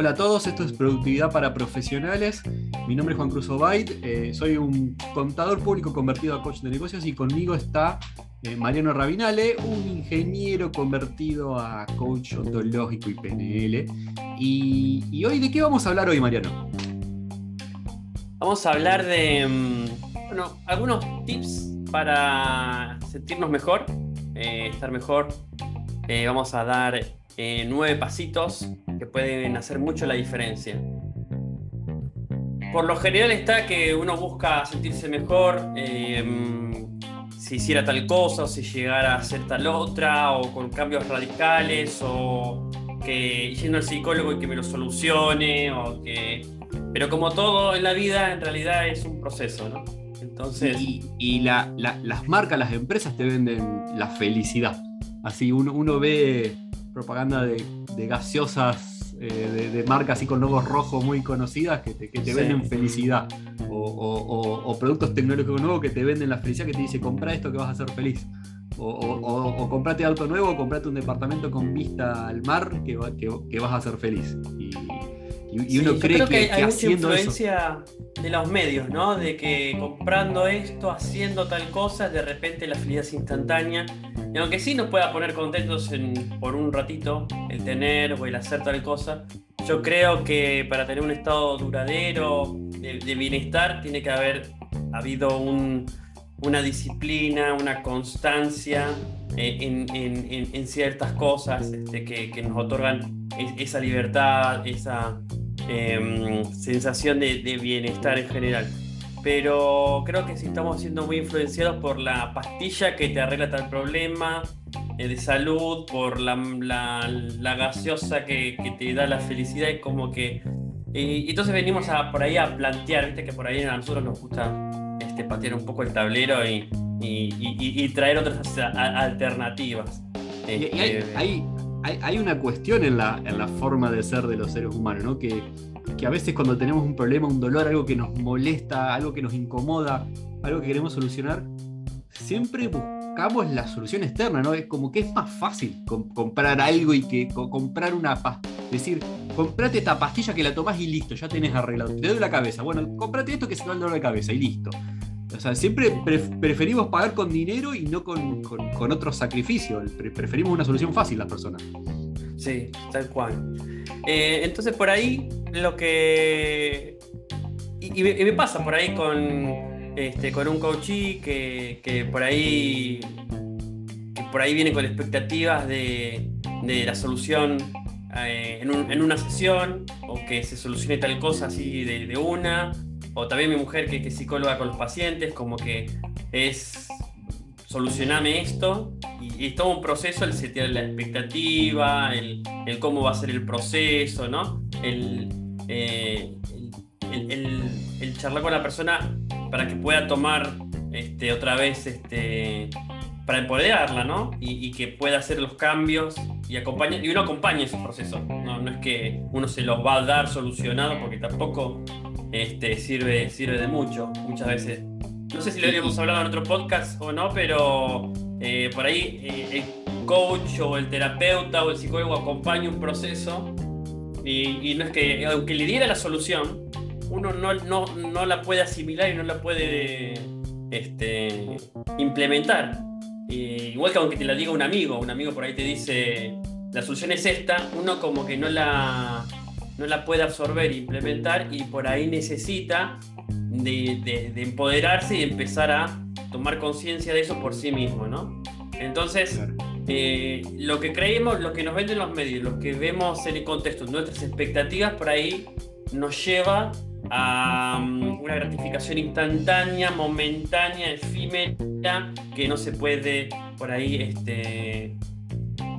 Hola a todos, esto es Productividad para Profesionales. Mi nombre es Juan Cruz Obaid, eh, soy un contador público convertido a coach de negocios y conmigo está eh, Mariano Rabinale, un ingeniero convertido a coach ontológico y PNL. Y, hoy, ¿de qué vamos a hablar hoy, Mariano? Vamos a hablar de mm, bueno, algunos tips para sentirnos mejor, eh, estar mejor. vamos a dar nueve pasitos que pueden hacer mucho la diferencia. Por lo general está que uno busca sentirse mejor eh, si hiciera tal cosa, o si llegara a hacer tal otra, o con cambios radicales, o que yendo al psicólogo y que me lo solucione, o que... Pero como todo en la vida, en realidad es un proceso, ¿no? Entonces... Y, las marcas, las empresas te venden la felicidad. Así uno, uno ve propaganda de, gaseosas eh, de, marcas así con logos rojos muy conocidas que te, venden felicidad. O, productos tecnológicos nuevos que te venden la felicidad, que te dice compra esto que vas a ser feliz. O, comprate auto nuevo, o comprate un departamento con vista al mar que, que, vas a ser feliz. Y, uno cree que, hay, mucha influencia de los medios, ¿no? De que comprando esto, haciendo tal cosa, de repente la felicidad es instantánea. Y aunque sí nos pueda poner contentos por un ratito el tener o el hacer tal cosa, yo creo que para tener un estado duradero de, bienestar tiene que haber habido una disciplina, una constancia eh, en, ciertas cosas este, que, nos otorgan esa libertad, esa em, sensación de, bienestar en general. Pero creo que si estamos siendo muy influenciados por la pastilla que te arregla tal problema eh, de salud, por la, gaseosa que, te da la felicidad, es como que... Y, entonces venimos a, por ahí a plantear, viste que por ahí a nosotros nos gusta este, patear un poco el tablero y, y, traer otras alternativas. Este, hay, hay, una cuestión en la, en la forma de ser de los seres humanos, ¿no? Que, que a veces cuando tenemos un problema, un dolor, algo que nos molesta, algo que nos incomoda, algo que queremos solucionar, siempre buscamos la solución externa, ¿no? Es como que es más fácil comprar algo y que comprar una pasta. Decir, comprate esta pastilla que la tomás y listo, ya tenés arreglado. Te doy la cabeza. Bueno, comprate esto que se va el dolor de cabeza y listo. O sea, siempre preferimos pagar con dinero y no con, con, otro sacrificio. preferimos una solución fácil las personas. Sí, tal cual. Eh, entonces por ahí lo que... Y, me, pasa por ahí con, este, con un coachee que, que por ahí por ahí viene con expectativas de, de la solución eh, en, una sesión o que se solucione tal cosa así de una o también mi mujer que, es psicóloga con los pacientes, como que es solucioname esto, y, todo un proceso el setear la expectativa, el, cómo va a ser el proceso, ¿no? El, eh, el, charlar con la persona para que pueda tomar este, otra vez, este, para empoderarla, ¿no? Y, que pueda hacer los cambios y, acompaña, y uno acompaña ese proceso, ¿no? no es que uno se los va a dar solucionado porque tampoco este, sirve, sirve de mucho muchas veces. No sé si lo habíamos hablado en otro podcast o no, pero eh, por ahí eh, el coach o el terapeuta o el psicólogo acompaña un proceso y, no es que, aunque le diera la solución, uno no, no, no la puede asimilar y no la puede este, implementar. igual que aunque te la diga un amigo, un amigo por ahí te dice, la solución es esta, uno como que no la, no la puede absorber e implementar y por ahí necesita de, empoderarse y empezar a tomar conciencia de eso por sí mismo, ¿no? Entonces, eh, lo que creemos, lo que nos venden los medios, lo que vemos en el contexto, nuestras expectativas por ahí nos lleva a um, una gratificación instantánea, momentánea, efímera, que no se puede por ahí este,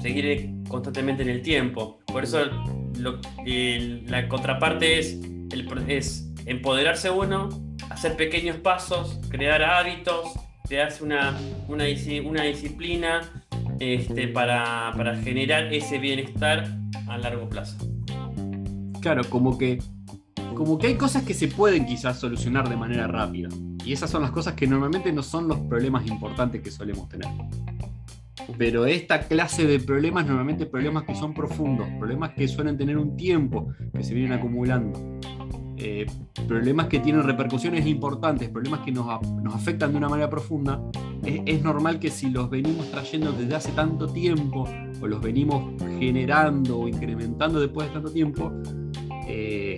seguir constantemente en el tiempo. Por eso la contraparte es, es empoderarse uno, hacer pequeños pasos, crear hábitos, crearse una, una, una disciplina este, para, generar ese bienestar a largo plazo. Claro, como que, como que hay cosas que se pueden quizás solucionar de manera rápida. Y esas son las cosas que normalmente no son los problemas importantes que solemos tener. Pero esta clase de problemas, normalmente problemas que son profundos, problemas que suelen tener un tiempo, que se vienen acumulando, eh, problemas que tienen repercusiones importantes, problemas que nos, afectan de una manera profunda, es, normal que si los venimos trayendo desde hace tanto tiempo, o los venimos generando o incrementando después de tanto tiempo, eh,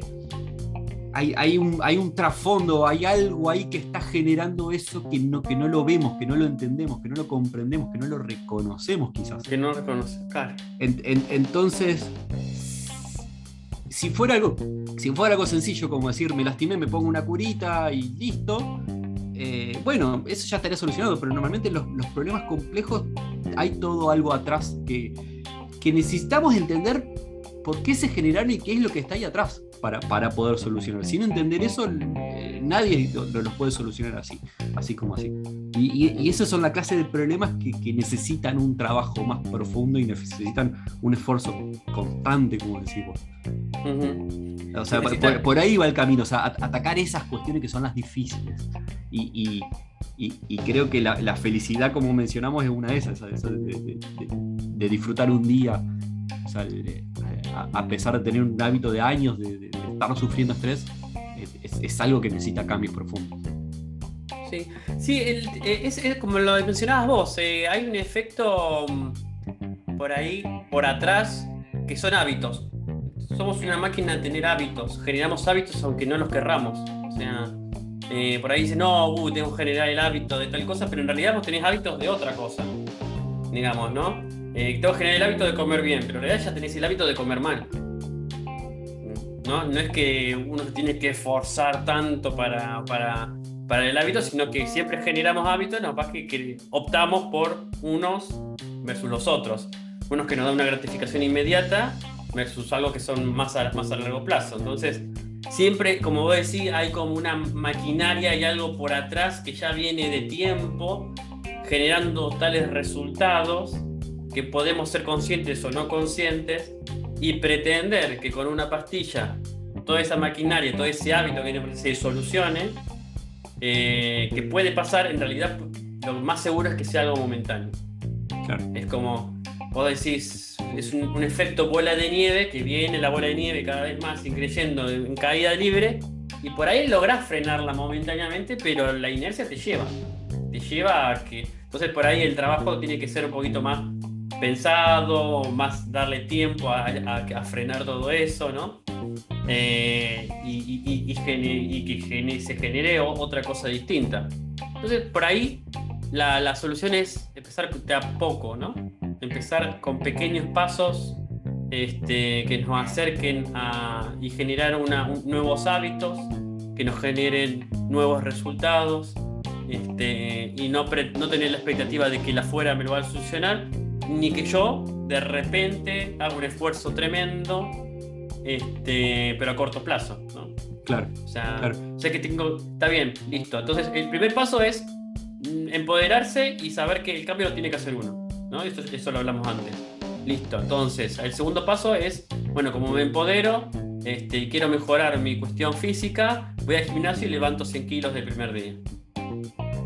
hay, un, hay un trasfondo, hay algo ahí que está generando eso que no, que no lo vemos, que no lo entendemos, que no lo comprendemos, que no lo reconocemos quizás. Que no reconocemos, claro. entonces, si fuera, algo, si fuera algo sencillo como decir, me lastimé, me pongo una curita y listo, eh, bueno, eso ya estaría solucionado, pero normalmente los, los, problemas complejos hay todo algo atrás que, que necesitamos entender por qué se generaron y qué es lo que está ahí atrás para, para poder solucionar. Sin entender eso, eh, nadie lo, los puede solucionar así, así como así. Y, y, esas son la clase de problemas que, que, necesitan un trabajo más profundo y necesitan un esfuerzo constante, como decimos. O sea, por, ahí va el camino, o sea, atacar esas cuestiones que son las difíciles. Y, y creo que la, la, felicidad, como mencionamos, es una de esas, de, de, disfrutar un día. A, pesar de tener un hábito de años de, estar sufriendo estrés, es, algo que necesita cambios profundos. Sí, sí eh, es, como lo mencionabas vos, eh, hay un efecto mm, por ahí, por atrás, que son hábitos. Somos una máquina de tener hábitos, generamos hábitos aunque no los querramos. O sea, eh, por ahí dicen, no, uh, tengo que generar el hábito de tal cosa, pero en realidad vos tenés hábitos de otra cosa, digamos, ¿no? Eh, que generar el hábito de comer bien, pero en realidad ya tenés el hábito de comer mal. ¿No? No es que uno se tiene que esforzar tanto para, para, para el hábito, sino que siempre generamos hábitos, no pasa que, que optamos por unos versus los otros. Unos que nos dan una gratificación inmediata versus algo que son más a, más a largo plazo. Entonces, siempre, como vos decís, hay como una maquinaria y algo por atrás que ya viene de tiempo generando tales resultados que podemos ser conscientes o no conscientes y pretender que con una pastilla toda esa maquinaria, todo ese hábito que se solucione, eh, que puede pasar, en realidad lo más seguro es que sea algo momentáneo. Es como, vos decís, es un, efecto bola de nieve que viene la bola de nieve cada vez más increyendo en caída libre y por ahí lográs frenarla momentáneamente, pero la inercia te lleva. Te lleva a que. Entonces por ahí el trabajo tiene que ser un poquito más pensado, más darle tiempo a, frenar todo eso, ¿no? Eh, y, que se genere otra cosa distinta. Entonces, por ahí la, solución es empezar de a poco, ¿no? Empezar con pequeños pasos este, que nos acerquen y generar nuevos hábitos, que nos generen nuevos resultados, este, y no, no tener la expectativa de que la fuera me lo va a solucionar, ni que yo de repente haga un esfuerzo tremendo, este, pero a corto plazo, ¿no? Claro. O sea, sé que tengo, está bien, listo. Entonces, el primer paso es mm, empoderarse y saber que el cambio lo tiene que hacer uno, ¿no? Esto, eso lo hablamos antes. Listo, entonces, el segundo paso es, bueno, como me empodero este, y quiero mejorar mi cuestión física, voy al gimnasio y levanto 100 kilos del primer día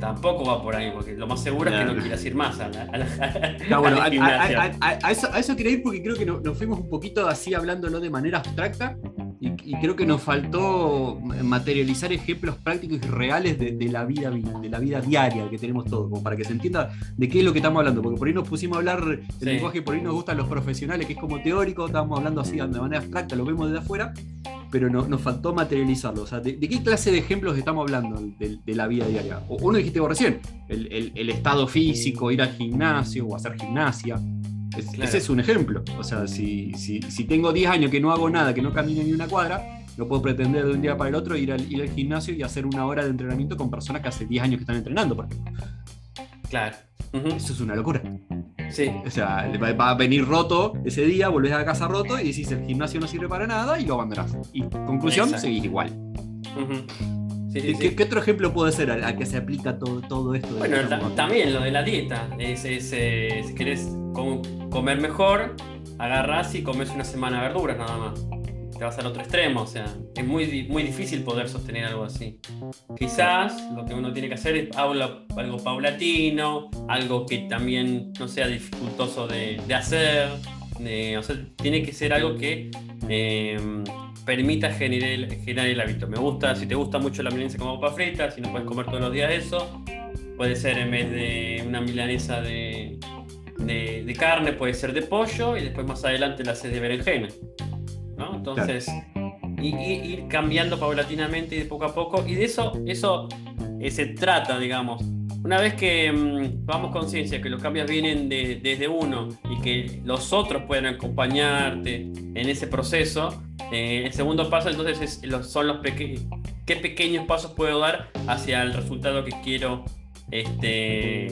tampoco va por ahí, porque lo más seguro es que no quieras ir más a la, a, eso, quería ir porque creo que nos fuimos un poquito así hablándolo de manera abstracta y, creo que nos faltó materializar ejemplos prácticos y reales de, la vida de la vida diaria que tenemos todos, como para que se entienda de qué es lo que estamos hablando, porque por ahí nos pusimos a hablar del lenguaje, por ahí nos gustan los profesionales, que es como teórico, estábamos hablando así de manera abstracta, lo vemos desde afuera, pero nos faltó materializarlo. O sea, ¿de, qué clase de ejemplos estamos hablando de, la vida diaria? Uno dijiste vos recién, el, estado físico, ir al gimnasio o hacer gimnasia. Ese es un ejemplo. O sea, si, si, tengo 10 años que no hago nada, que no camino ni una cuadra, no puedo pretender de un día para el otro ir al, ir al gimnasio y hacer una hora de entrenamiento con personas que hace 10 años que están entrenando, por ejemplo. Claro. Eso es una locura. Sí. O sea, va a venir roto ese día, volvés a casa roto y decís el gimnasio no sirve para nada y lo abandonás. Y conclusión, seguís igual. ¿Qué, otro ejemplo puede ser al, que se aplica todo, todo esto? Bueno, también lo de la dieta. Es, eh, si querés comer mejor, agarrás y comes una semana de verduras nada más. Te vas al otro extremo, o sea, es muy, muy difícil poder sostener algo así. Quizás lo que uno tiene que hacer es algo, algo paulatino, algo que también no sea dificultoso de, hacer, o sea, tiene que ser algo que eh, permita generar generar el hábito. Me gusta, si te gusta mucho la milanesa como papa frita, si no puedes comer todos los días eso, puede ser en vez de una milanesa de, de, carne, puede ser de pollo y después más adelante la haces de berenjena. ¿No? Entonces, ir cambiando paulatinamente y de poco a poco. Y de eso, eso eh, se trata, digamos. Una vez que mm, tomamos conciencia que los cambios vienen desde uno y que los otros pueden acompañarte en ese proceso, eh, el segundo paso entonces son los pequeños, qué pequeños pasos puedo dar hacia el resultado que quiero este,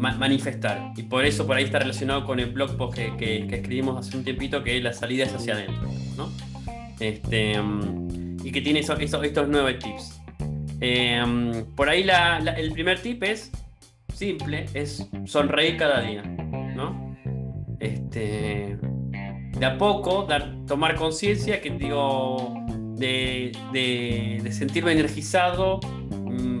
manifestar. Y por eso por ahí está relacionado con el blog post que, escribimos hace un tiempito, que la salida es hacia adentro. ¿no? Este, mm, y que tiene estos nueve tips. Em, por ahí el primer tip es simple, es sonreír cada día. ¿no? Este, de a poco, dar, tomar conciencia que digo, de, de sentirme energizado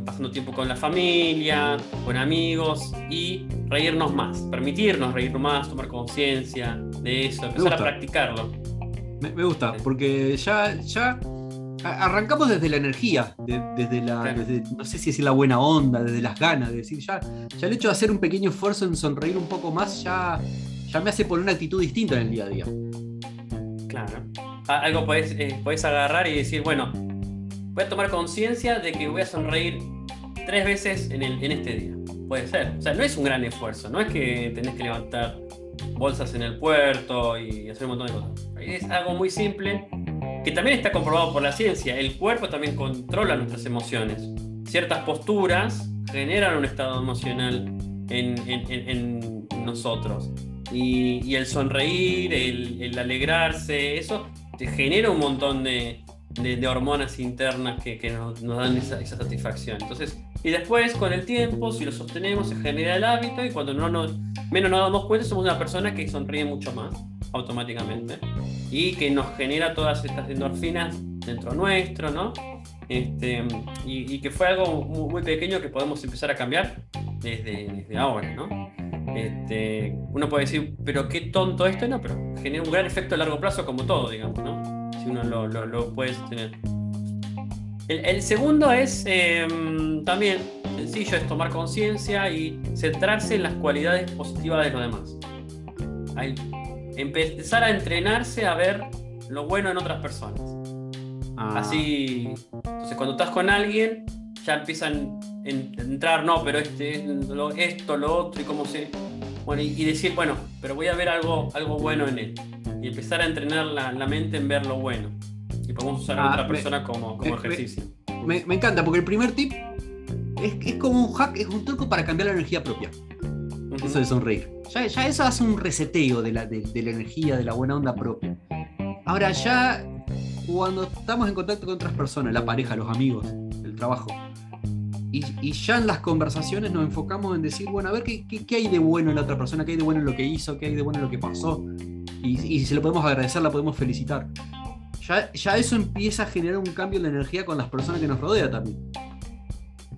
pasando tiempo con la familia, con amigos y reírnos más, permitirnos reírnos más, tomar conciencia de eso, empezar a practicarlo. Me, gusta, porque ya, ya arrancamos desde la energía, desde la, no sé si es la buena onda, desde las ganas, de decir, ya, ya el hecho de hacer un pequeño esfuerzo en sonreír un poco más ya, ya me hace poner una actitud distinta en el día a día. Claro. Algo puedes, eh, puedes agarrar y decir, bueno, voy a tomar conciencia de que voy a sonreír tres veces en, el, en este día. Puede ser. O sea, no es un gran esfuerzo. No es que tenés que levantar bolsas en el puerto y hacer un montón de cosas. Es algo muy simple que también está comprobado por la ciencia. El cuerpo también controla nuestras emociones. Ciertas posturas generan un estado emocional en, en, nosotros. Y, y, el sonreír, el, el, alegrarse, eso te genera un montón de, de, hormonas internas que, que nos, dan esa, esa, satisfacción. Entonces, y después con el tiempo, si lo sostenemos, se genera el hábito y cuando no nos, menos nos damos cuenta, somos una persona que sonríe mucho más automáticamente y que nos genera todas estas endorfinas dentro nuestro, ¿no? Este, y, y, que fue algo muy, pequeño que podemos empezar a cambiar desde, desde ahora, ¿no? Este, uno puede decir, pero qué tonto esto, no, pero genera un gran efecto a largo plazo como todo, digamos, ¿no? Si uno lo, puede sostener. El, segundo es em, también sencillo, es tomar conciencia y centrarse en las cualidades positivas de los demás. empezar a entrenarse a ver lo bueno en otras personas. Ah. Así, entonces cuando estás con alguien, ya empiezan a entrar, no, pero este, esto, lo otro, y cómo se. Bueno, y, decir, bueno, pero voy a ver algo, algo bueno en él y empezar a entrenar la, mente en ver lo bueno. Y podemos usar a ah, otra persona como, como ejercicio. Me, encanta, porque el primer tip es, es, como un hack, es un truco para cambiar la energía propia. Eso de sonreír. Ya, ya, eso hace un reseteo de la, de, la energía, de la buena onda propia. Ahora ya, cuando estamos en contacto con otras personas, la pareja, los amigos, el trabajo, y, y, ya en las conversaciones nos enfocamos en decir, bueno, a ver qué, qué, qué, hay de bueno en la otra persona, qué hay de bueno en lo que hizo, qué hay de bueno en lo que pasó, y, y si lo podemos agradecer, la podemos felicitar. Ya, ya, eso empieza a generar un cambio en la energía con las personas que nos rodean también.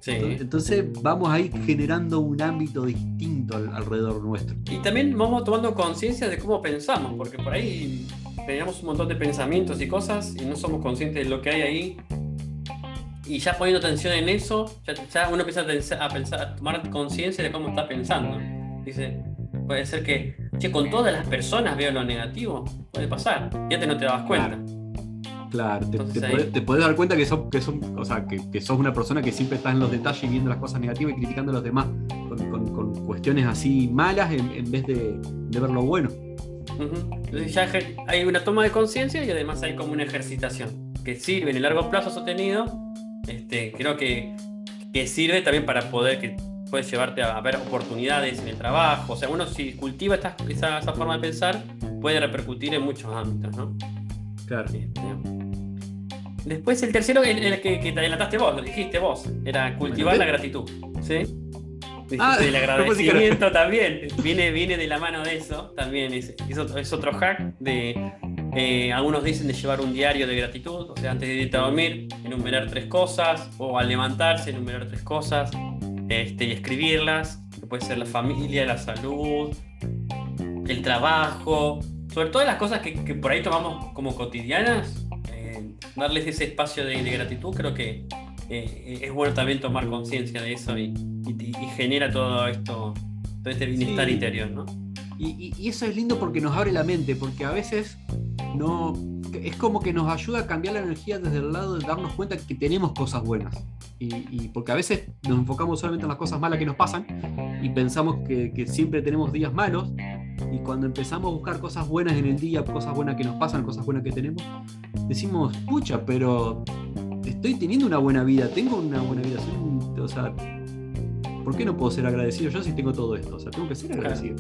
Sí. Entonces vamos a ir generando un ámbito distinto alrededor nuestro. Y también vamos tomando conciencia de cómo pensamos, porque por ahí teníamos un montón de pensamientos y cosas y no somos conscientes de lo que hay ahí. Y ya poniendo atención en eso, ya, uno empieza a, pensar, a tomar conciencia de cómo está pensando. Dice, puede ser que che, con todas las personas veo lo negativo. Puede pasar. Ya te no te das cuenta. Claro, te, puedes dar cuenta que sos, que, o sea, que, sos una persona que siempre está en los detalles viendo las cosas negativas y criticando a los demás con, cuestiones así malas en, vez de, ver lo bueno. Entonces ya hay una toma de conciencia y además hay como una ejercitación que sirve en el largo plazo sostenido. Este, creo que, que sirve también para poder que puede llevarte a ver oportunidades en el trabajo. O sea, uno si cultiva esta, esa, forma de pensar, puede repercutir en muchos ámbitos, ¿no? Claro. Este, después el tercero, el, el que, te adelantaste vos, lo dijiste vos, era cultivar la gratitud. ¿Sí? Ah, el agradecimiento también viene, viene de la mano de eso, también es, es, otro, hack de, Eh, algunos dicen de llevar un diario de gratitud, o sea, antes de irte a dormir, enumerar tres cosas, o al levantarse, enumerar tres cosas este, y escribirlas, que puede ser la familia, la salud, el trabajo, sobre todo las cosas que, por ahí tomamos como cotidianas, eh, darles ese espacio de, gratitud, creo que eh, es bueno también tomar conciencia de eso y, genera todo esto, todo este bienestar interior, ¿no? Y, eso es lindo porque nos abre la mente, porque a veces no. Es como que nos ayuda a cambiar la energía desde el lado de darnos cuenta que tenemos cosas buenas. Y, porque a veces nos enfocamos solamente en las cosas malas que nos pasan y pensamos que, que siempre tenemos días malos. Y cuando empezamos a buscar cosas buenas en el día, cosas buenas que nos pasan, cosas buenas que tenemos, decimos, pucha, pero estoy teniendo una buena vida, tengo una buena vida. o sea, ¿por qué no puedo ser agradecido yo si tengo todo esto? O sea, tengo que ser agradecido.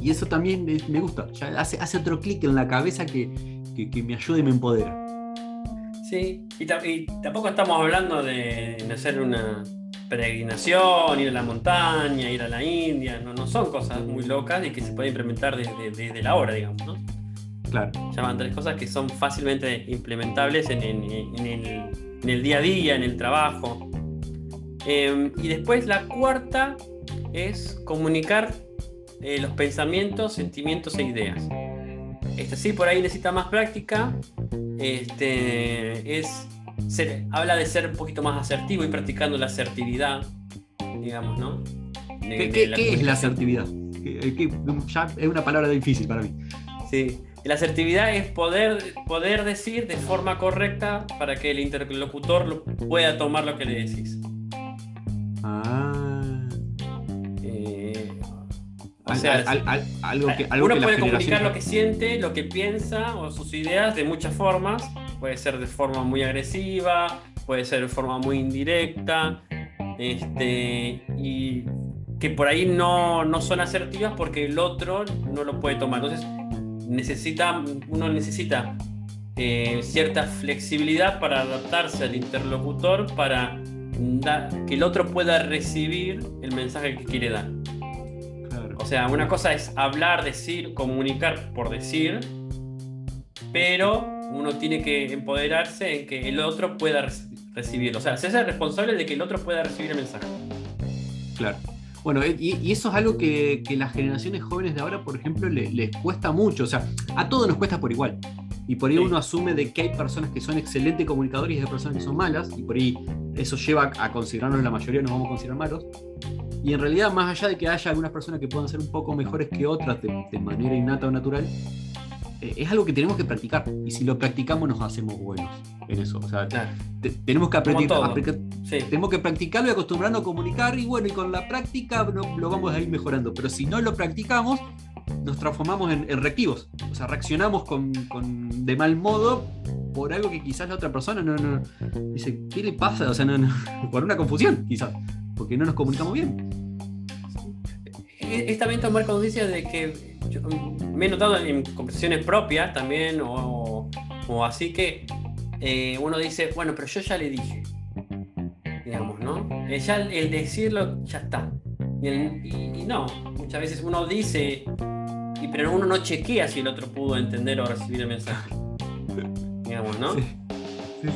Y eso también me gusta, hace, hace otro clic en la cabeza que, me ayuda y me empodera. Sí, y, tampoco estamos hablando de, hacer una peregrinación, ir a la montaña, ir a la India, no, no son cosas muy locas y que se pueden implementar desde, la hora, digamos, ¿no? Claro. Llaman tres cosas que son fácilmente implementables en, el, día a día, en el trabajo. Em, y después la cuarta es comunicar eh, los pensamientos, sentimientos e ideas. Este, sí, por ahí necesita más práctica. Este, es, habla de ser un poquito más asertivo y practicando la asertividad, digamos, ¿no? ¿Qué, es la asertividad? ya es una palabra difícil para mí. Sí, la asertividad es poder, poder decir de forma correcta para que el interlocutor pueda tomar lo que le decís. Algo que, uno puede comunicar lo que siente, lo que piensa o sus ideas de muchas formas. Puede ser de forma muy agresiva, puede ser de forma muy indirecta, este, y que por ahí no, no son asertivas porque el otro no lo puede tomar. Entonces, necesita, uno necesita eh, cierta flexibilidad para adaptarse al interlocutor para que el otro pueda recibir el mensaje que quiere dar. O sea, una cosa es hablar, decir, comunicar por decir, pero uno tiene que empoderarse en que el otro pueda recibirlo. O sea, ser responsable de que el otro pueda recibir el mensaje. Claro. Bueno, y, eso es algo que, las generaciones jóvenes de ahora, por ejemplo, les, cuesta mucho. O sea, a todos nos cuesta por igual. Y por ahí uno asume de que hay personas que son excelentes comunicadores y hay personas que son malas. Y por ahí eso lleva a considerarnos la mayoría, nos vamos a considerar malos. Y en realidad, más allá de que haya algunas personas que puedan ser un poco mejores que otras de, manera innata o natural, eh, es algo que tenemos que practicar. Y si lo practicamos, nos hacemos buenos en eso. O sea, tenemos que aprender, tenemos que practicarlo y acostumbrarnos a comunicar. Y bueno, y con la práctica lo vamos a ir mejorando. Pero si no lo practicamos, nos transformamos en, reactivos. O sea, reaccionamos con, de mal modo por algo que quizás la otra persona no, no dice, ¿qué le pasa? O sea, no, por una confusión, quizás porque no nos comunicamos bien. Es también tomar conciencia de que me he notado en conversaciones propias también, o, así que eh, uno dice, bueno, pero yo ya le dije, digamos, ¿no? Eh, ya el decirlo ya está. Y, no, muchas veces uno dice, y, pero uno no chequea si el otro pudo entender o recibir el mensaje. digamos, ¿no?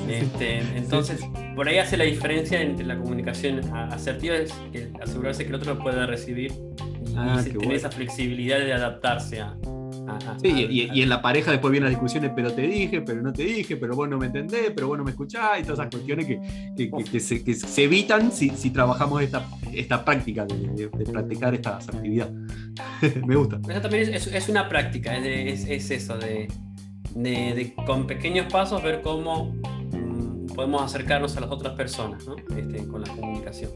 Este, entonces, por ahí hace la diferencia entre la comunicación asertiva, es asegurarse que el otro lo pueda recibir y, ah, tener esa flexibilidad de adaptarse a. sí, y, en la pareja después vienen las discusiones, pero te dije, pero no te dije, pero vos no me entendés, pero vos no me escuchás, y todas esas cuestiones que, se, evitan si, trabajamos esta, esta práctica de, practicar esta asertividad. me gusta. Eso también es, una práctica, es, eso, de, con pequeños pasos ver cómo podemos acercarnos a las otras personas este, con la comunicación.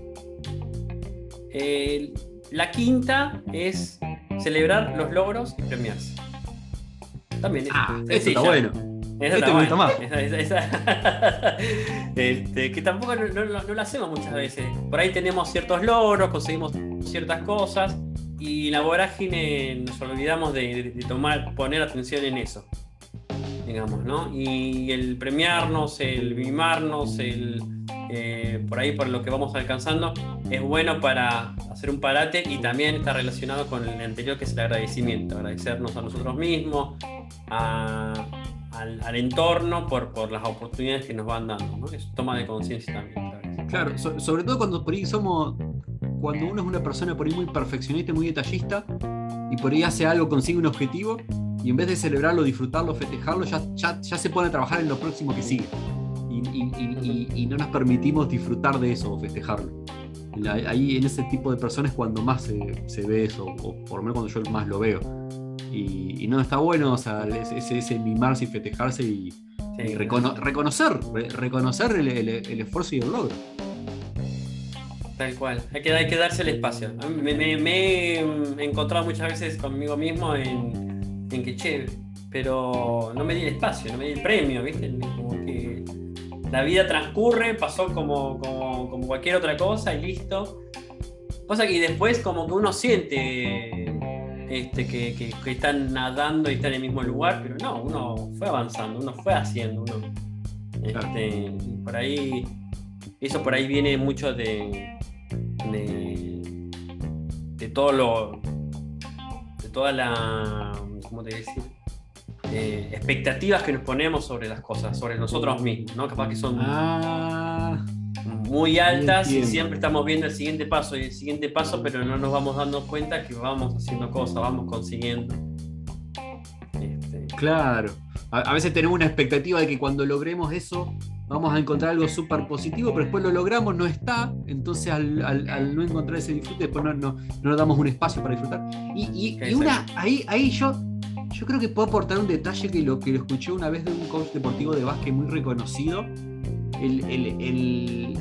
la quinta es celebrar los logros y premiarse. También ah, eso está bueno. Eso este me más. Este, que tampoco no, lo hacemos muchas veces. Por ahí tenemos ciertos logros, conseguimos ciertas cosas y la vorágine nos olvidamos de, de tomar, poner atención en eso digamos, ¿no? Y el premiarnos, el mimarnos, el eh, por ahí por lo que vamos alcanzando, es bueno para hacer un parate y también está relacionado con el anterior que es el agradecimiento, agradecernos a nosotros mismos, al, entorno por, por las oportunidades que nos van dando, ¿no? Es toma de conciencia también. Claro, sobre todo cuando por ahí somos, cuando uno es una persona por ahí muy perfeccionista, muy detallista, y por ahí hace algo, consigue un objetivo, y en vez de celebrarlo, disfrutarlo, festejarlo, ya, ya, ya se pone a trabajar en lo próximo que sigue. Y, no nos permitimos disfrutar de eso o festejarlo. Ahí en ese tipo de personas cuando más se, ve eso, o por lo menos cuando yo más lo veo. Y, no está bueno, o sea, ese, ese mimarse y festejarse y, reconocer, reconocer el, esfuerzo y el logro. Tal cual, hay que, hay que darse el espacio. Me, me, he encontrado muchas veces conmigo mismo en, en, que, che, pero no me di el espacio, no me di el premio, ¿viste? Como que la vida transcurre, pasó como, como, como cualquier otra cosa y listo. Cosa que después como que uno siente este, que, que, están nadando y están en el mismo lugar, pero no, uno fue avanzando, uno fue haciendo, uno. Este, por ahí, eso por ahí viene mucho de, de, de todo lo, de toda la, ¿cómo te decir? Eh, expectativas que nos ponemos sobre las cosas, sobre nosotros mismos, ¿no? Capaz que son ah, muy altas y siempre estamos viendo el siguiente paso y el siguiente paso, pero no nos vamos dando cuenta que vamos haciendo cosas, vamos consiguiendo. Este, claro. A, veces tenemos una expectativa de que cuando logremos eso vamos a encontrar algo súper positivo, pero después lo logramos, no está, entonces al, no encontrar ese disfrute, después no, no, nos damos un espacio para disfrutar. Y, y una, ahí, ahí yo yo creo que puedo aportar un detalle que lo que lo escuché una vez de un coach deportivo de básquet muy reconocido. El,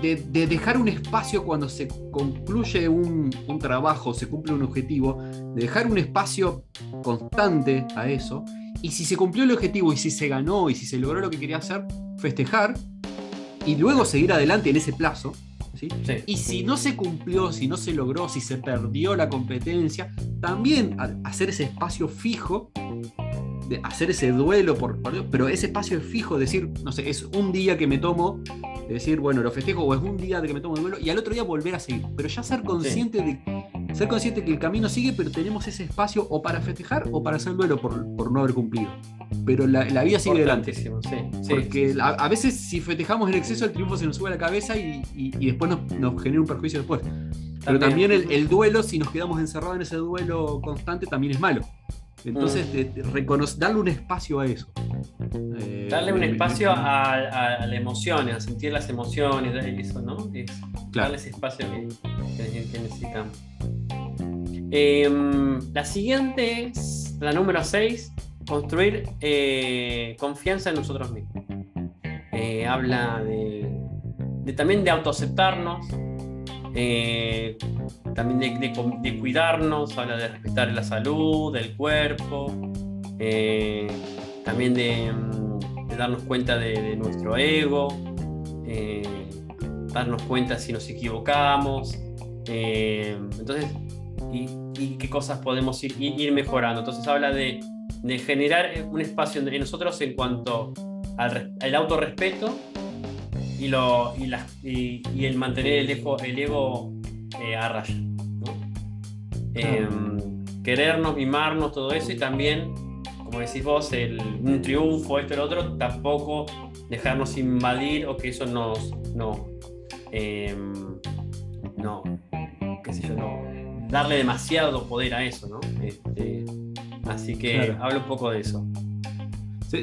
de, dejar un espacio cuando se concluye un, trabajo, se cumple un objetivo, de dejar un espacio constante a eso. Y si se cumplió el objetivo y si se ganó y si se logró lo que quería hacer, festejar y luego seguir adelante en ese plazo. Y si no se cumplió, si no se logró, si se perdió la competencia, también hacer ese espacio fijo, de hacer ese duelo, por, pero ese espacio fijo, decir, no sé, es un día que me tomo, de decir, bueno, lo festejo, o es un día de que me tomo el duelo, y al otro día volver a seguir. Pero ya ser consciente de ser consciente que el camino sigue, pero tenemos ese espacio o para festejar o para hacer duelo por, no haber cumplido. Pero la, vida sigue adelante. Sí, Porque a, veces si festejamos en exceso, el triunfo se nos sube a la cabeza y, después nos, genera un perjuicio después. Pero también el, duelo, si nos quedamos encerrados en ese duelo constante, también es malo. Entonces, mm. darle un espacio a eso. Eh, darle un espacio a, las emociones, a sentir las emociones, eso, ¿no? Darle ese espacio que, que necesitamos. Em, la siguiente es la número 6, construir eh, confianza en nosotros mismos. Eh, habla de, también de autoaceptarnos, eh, también de, cuidarnos, habla de respetar la salud, del cuerpo, también de, darnos cuenta de, nuestro ego, darnos cuenta si nos equivocamos. entonces, y, qué cosas podemos ir, ir, mejorando. Entonces habla de, de, generar un espacio en nosotros en cuanto al, al autorrespeto y, lo, y, la, y, el mantener el ego, el ego eh, a raya. Em, querernos, mimarnos, todo eso y también, como decís vos, el, un triunfo, esto y lo otro, tampoco dejarnos invadir o que eso nos... No, em, no, qué sé yo, no, darle demasiado poder a eso, ¿no? Este, así que hablo un poco de eso.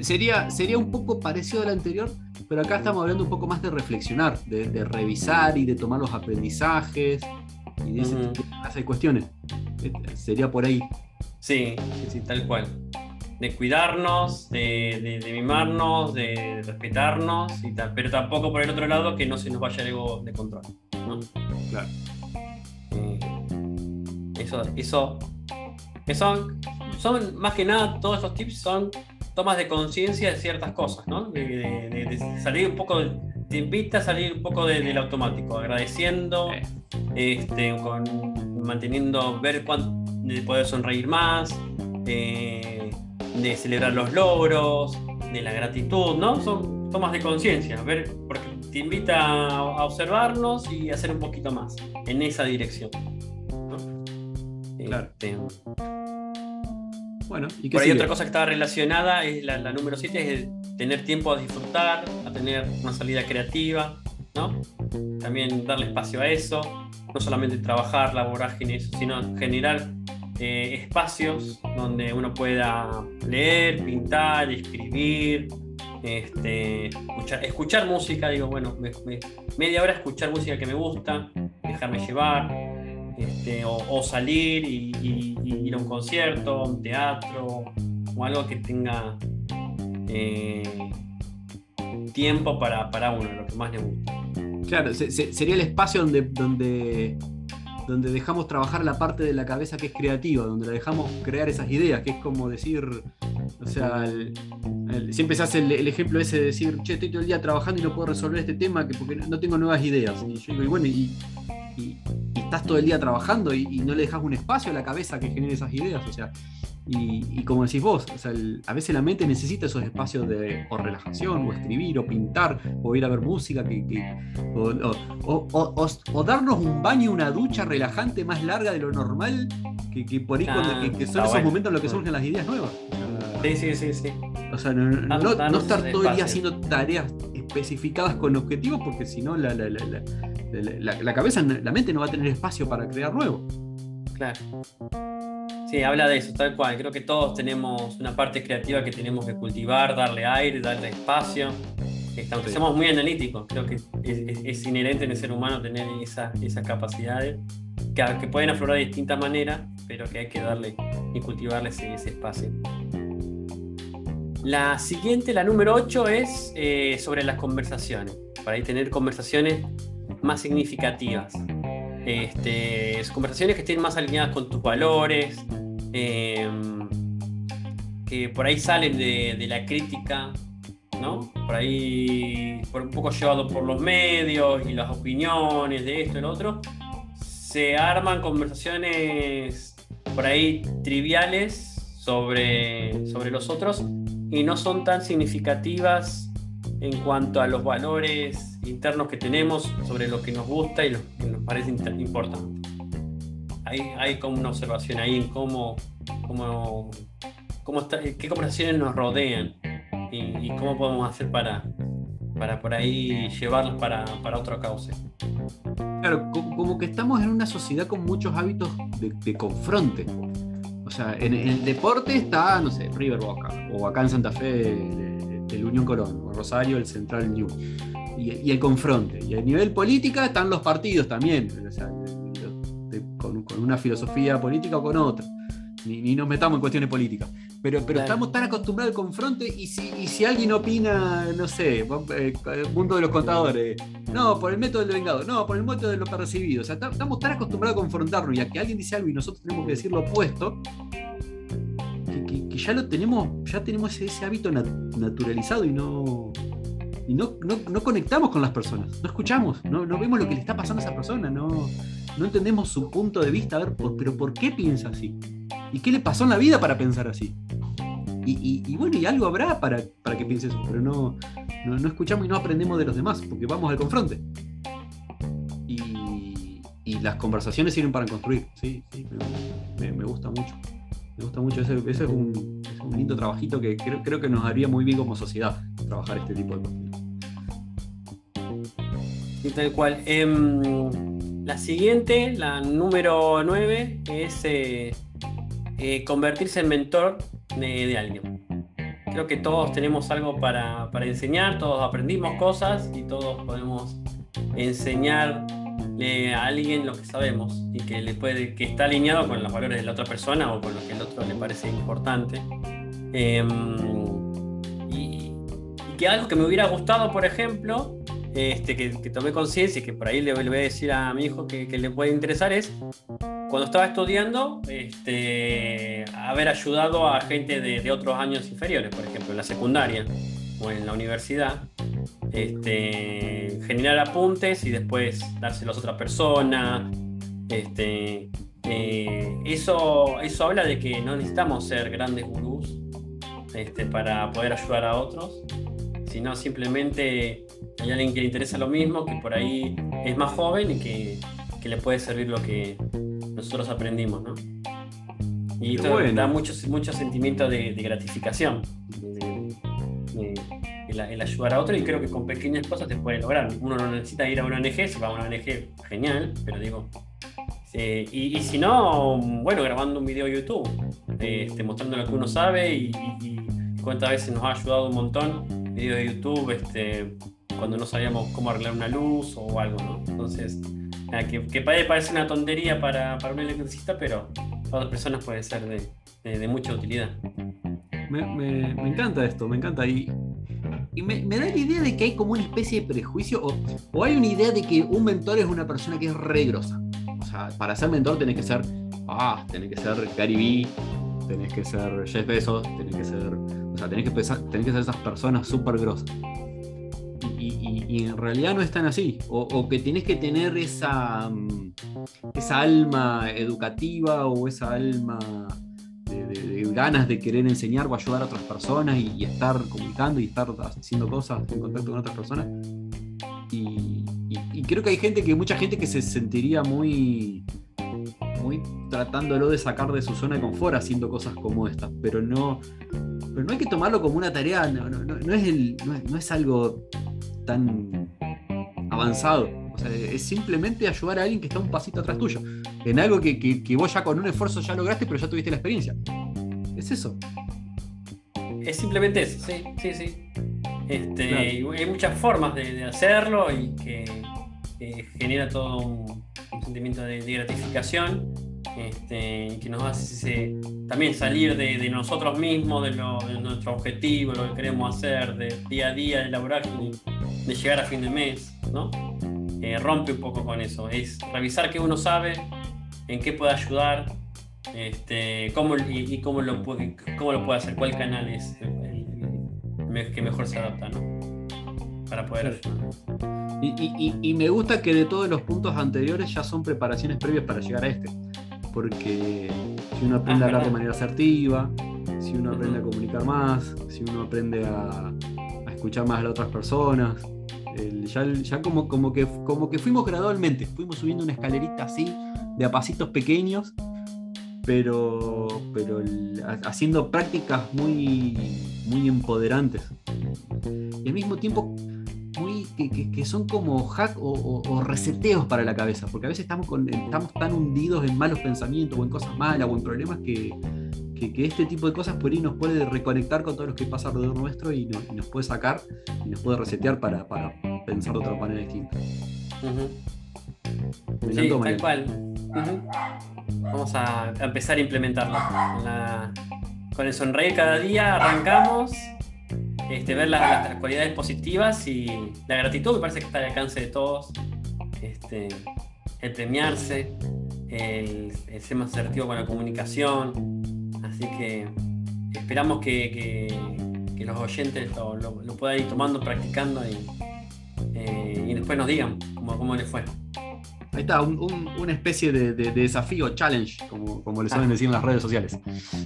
Sería, sería un poco parecido al anterior, pero acá estamos hablando un poco más de reflexionar, de, revisar y de tomar los aprendizajes y de ese de cuestiones. Eh, sería por ahí. Sí, sí, tal cual. De cuidarnos, de, mimarnos, de respetarnos y tal, pero tampoco por el otro lado que no se nos vaya el ego de control. Claro. Eso, eso, que son, son más que nada, todos estos tips son tomas de conciencia de ciertas cosas, ¿no? De, salir un poco, te invita a salir un poco del automático, agradeciendo, este, con, manteniendo, ver cuánto, de poder sonreír más, de celebrar los logros, de la gratitud, ¿no? Son tomas de conciencia, ver, porque te invita a observarnos y hacer un poquito más en esa dirección. Claro. Este, bueno, ¿y qué Por ahí otra cosa que estaba relacionada es la, número 7, es tener tiempo a disfrutar, a tener una salida creativa, ¿no? También darle espacio a eso, no solamente trabajar la vorágine, sino generar eh, espacios donde uno pueda leer, pintar, escribir, este, escuchar, música, digo, bueno, media hora escuchar música que me gusta, dejarme llevar, este, o, salir y, ir a un concierto, un teatro, o algo que tenga eh, tiempo para, uno, lo que más le gusta. Claro, sería el espacio donde, donde donde dejamos trabajar la parte de la cabeza que es creativa, donde la dejamos crear esas ideas, que es como decir, o sea, siempre se hace el, ejemplo ese de decir, che, estoy todo el día trabajando y no puedo resolver este tema que porque no tengo nuevas ideas. Y yo digo, y bueno, y, estás todo el día trabajando y, no le dejas un espacio a la cabeza que genere esas ideas, o sea, y, como decís vos, a veces la mente necesita esos espacios de o relajación, o escribir, o pintar, o ir a ver música, o, darnos un baño, una ducha relajante más larga de lo normal, que, por ahí ah, que, son esos momentos en los que surgen las ideas nuevas. Sí, sí, sí, sí. O sea, no, estar todo el día haciendo tareas especificadas con objetivos, porque si no, la, la, cabeza, la mente no va a tener espacio para crear nuevo. Claro. Sí, habla de eso, tal cual. Creo que todos tenemos una parte creativa que tenemos que cultivar, darle aire, darle espacio. Este, aunque seamos muy analíticos, creo que es, inherente en el ser humano tener esas capacidades que, que, pueden aflorar de distintas maneras, pero que hay que darle y cultivarle ese, espacio. La siguiente, la número 8, es eh, sobre las conversaciones. Para ahí tener conversaciones más significativas. Este, conversaciones que estén más alineadas con tus valores, Em, que por ahí salen de, la crítica, ¿no? Por ahí, por un poco llevado por los medios y las opiniones de esto y lo otro, se arman conversaciones por ahí triviales sobre, sobre los otros y no son tan significativas en cuanto a los valores internos que tenemos sobre lo que nos gusta y lo que nos parece importante hay, como una observación ahí en cómo, cómo, cómo está, qué conversaciones nos rodean y, cómo podemos hacer para, para por ahí llevarlas para, para otro cauce. Claro, como que estamos en una sociedad con muchos hábitos de, confronte. O sea, en, el deporte está, no sé, River Boca, o acá en Santa Fe el, Unión Colón, o Rosario el Central New. Y, el confronte. Y a nivel política están los partidos también. O sea, con, una filosofía política o con otra. Ni, nos metamos en cuestiones políticas. Pero, pero estamos tan acostumbrados al confronte y si, si alguien opina, no sé, eh, el mundo de los contadores, no, por el método del vengado, no, por el método de lo percibido. O sea, estamos tan acostumbrados a confrontarnos y a que alguien dice algo y nosotros tenemos que decir lo opuesto, que, ya lo tenemos, ya tenemos ese, hábito naturalizado y no, y no, no, conectamos con las personas, no escuchamos, no, no, vemos lo que le está pasando a esa persona, no, no entendemos su punto de vista, a ver, pero ¿por qué piensa así? ¿Y qué le pasó en la vida para pensar así? Y, bueno, y algo habrá para, para que piense eso, pero no, no, escuchamos y no aprendemos de los demás, porque vamos al confronte. Y, y las conversaciones sirven para construir, sí, sí me, gusta mucho. Me gusta mucho, ese, ese es, un, un, lindo trabajito que creo, creo que nos haría muy bien como sociedad trabajar este tipo de cosas. Y tal cual. Em, la siguiente, la número 9, es eh, eh, convertirse en mentor de, alguien. Creo que todos tenemos algo para, enseñar, todos aprendimos cosas y todos podemos enseñarle a alguien lo que sabemos y que, le puede, que está alineado con los valores de la otra persona o con lo que el otro le parece importante. Em, y, y que algo que me hubiera gustado, por ejemplo, este, que, tomé conciencia y que por ahí le, voy a decir a mi hijo que, le puede interesar es cuando estaba estudiando, este, haber ayudado a gente de, otros años inferiores, por ejemplo, en la secundaria o en la universidad, este, generar apuntes y después dárselos a otra persona. Este, eh, eso, eso habla de que no necesitamos ser grandes gurús este, para poder ayudar a otros, sino simplemente hay alguien que le interesa lo mismo, que por ahí es más joven y que, le puede servir lo que nosotros aprendimos, ¿no? Y esto da mucho, mucho sentimiento de, gratificación, el, ayudar a otro y creo que con pequeñas cosas se puede lograr. Uno no necesita ir a una ONG, si va a una ONG, genial, pero digo, eh, y, si no, bueno, grabando un video YouTube, este, mostrando lo que uno sabe y, cuántas veces nos ha ayudado un montón, video de YouTube, este, cuando no sabíamos cómo arreglar una luz o algo, ¿no? Entonces, que, que parece una tontería para, para un electricista, pero para otras personas puede ser de, de, mucha utilidad. Me, me, me, encanta esto, me encanta. Y, y me, da la idea de que hay como una especie de prejuicio, o, o, hay una idea de que un mentor es una persona que es regrosa. O sea, para ser mentor tenés que ser, ah, tenés que ser Gary Vee, tenés que ser Jeff Bezos, tenés que ser, o sea, tenés que, pensar, tenés que ser esas personas súper grosas. Y, en realidad no es tan así. O, que tenés que tener esa, mm, esa alma educativa o esa alma de, ganas de querer enseñar o ayudar a otras personas y, estar comunicando y estar haciendo cosas en contacto con otras personas. Y, creo que hay gente que, mucha gente que se sentiría muy, muy tratándolo de sacar de su zona de confort haciendo cosas como estas, pero no, pero no hay que tomarlo como una tarea, no, es, el, no es algo tan avanzado. O sea, es simplemente ayudar a alguien que está un pasito atrás tuyo. En algo que, que, vos ya con un esfuerzo ya lograste, pero ya tuviste la experiencia. Es eso. Es simplemente eso, sí, sí, sí. Este, Hay muchas formas de, hacerlo y que, genera todo un, sentimiento de, gratificación este, que nos hace también salir de, nosotros mismos, de, nuestro objetivo, lo que queremos hacer, de día a día, de elaborar de llegar a fin de mes, ¿no? Eh, rompe un poco con eso. Es revisar qué uno sabe, en qué puede ayudar, este, cómo, y, cómo, lo puede, cómo lo puede hacer, cuál canal es el, que mejor se adapta, ¿no? Para poder Y, me gusta que de todos los puntos anteriores ya son preparaciones previas para llegar a este. Porque si uno aprende a hablar de manera asertiva, si uno aprende a comunicar más, si uno aprende a, a escuchar más a las otras personas, ya, como, como, que, como que fuimos gradualmente, fuimos subiendo una escalerita así, de a pasitos pequeños, pero, pero haciendo prácticas muy, muy empoderantes. Y al mismo tiempo muy, que, son como hack o, reseteos para la cabeza, porque a veces estamos, con, estamos tan hundidos en malos pensamientos o en cosas malas o en problemas que, que, este tipo de cosas por ahí nos puede reconectar con todo lo que pasa alrededor nuestro y, nos puede sacar y nos puede resetear para, pensar de otra manera distinta. sí, tal cual. Vamos a empezar a implementarlo. con el sonreír cada día arrancamos, este, ver las, cualidades positivas y la gratitud me parece que está al alcance de todos. Este, el premiarse, el, el, ser más asertivo con la comunicación, Así que esperamos que, los oyentes lo, puedan ir tomando, practicando y, eh, después nos digan cómo, les fue. Ahí está, una especie de, desafío, challenge, como, como le suelen ah. decir en las redes sociales.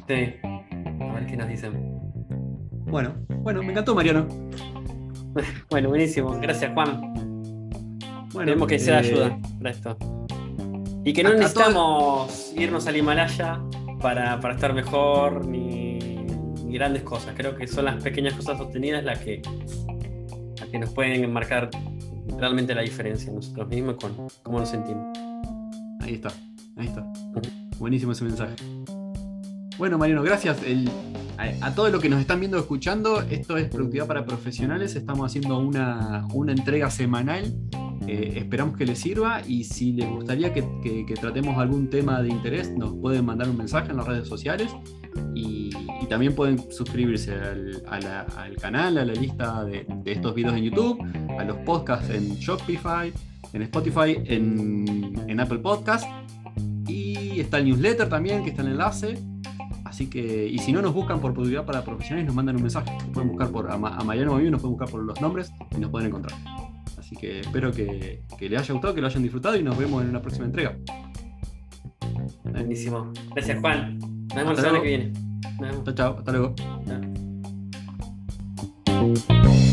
Sí, a ver qué nos dicen. Bueno, bueno, me encantó Mariano. bueno, buenísimo. Gracias, Juan. Bueno, Tenemos que sea eh, ayuda para esto. Y que no necesitamos irnos al Himalaya para, estar mejor ni, grandes cosas. Creo que son las pequeñas cosas sostenidas las que, que nos pueden marcar realmente la diferencia nosotros mismos con cómo nos sentimos. Ahí está, ahí está. Buenísimo ese mensaje. Bueno, Mariano, gracias. a, a todos los que nos están viendo o escuchando, esto es Productividad para Profesionales. Estamos haciendo una, una entrega semanal eh, esperamos que les sirva y si les gustaría que, tratemos algún tema de interés, nos pueden mandar un mensaje en las redes sociales y, también pueden suscribirse al, canal, a la lista de, estos videos en YouTube, a los podcasts en Shopify, en Spotify, en, Apple Podcast y está el newsletter también, que está el enlace. Así que, y si no nos buscan por productividad para profesionales, nos mandan un mensaje. Nos pueden buscar por a, Mariano nos pueden buscar por los nombres y nos pueden encontrar. Así que espero que, que les haya gustado, que lo hayan disfrutado y nos vemos en una próxima entrega. Buenísimo. Gracias, Juan. Nos vemos la semana que viene. Chao, chao. Hasta luego. Chao.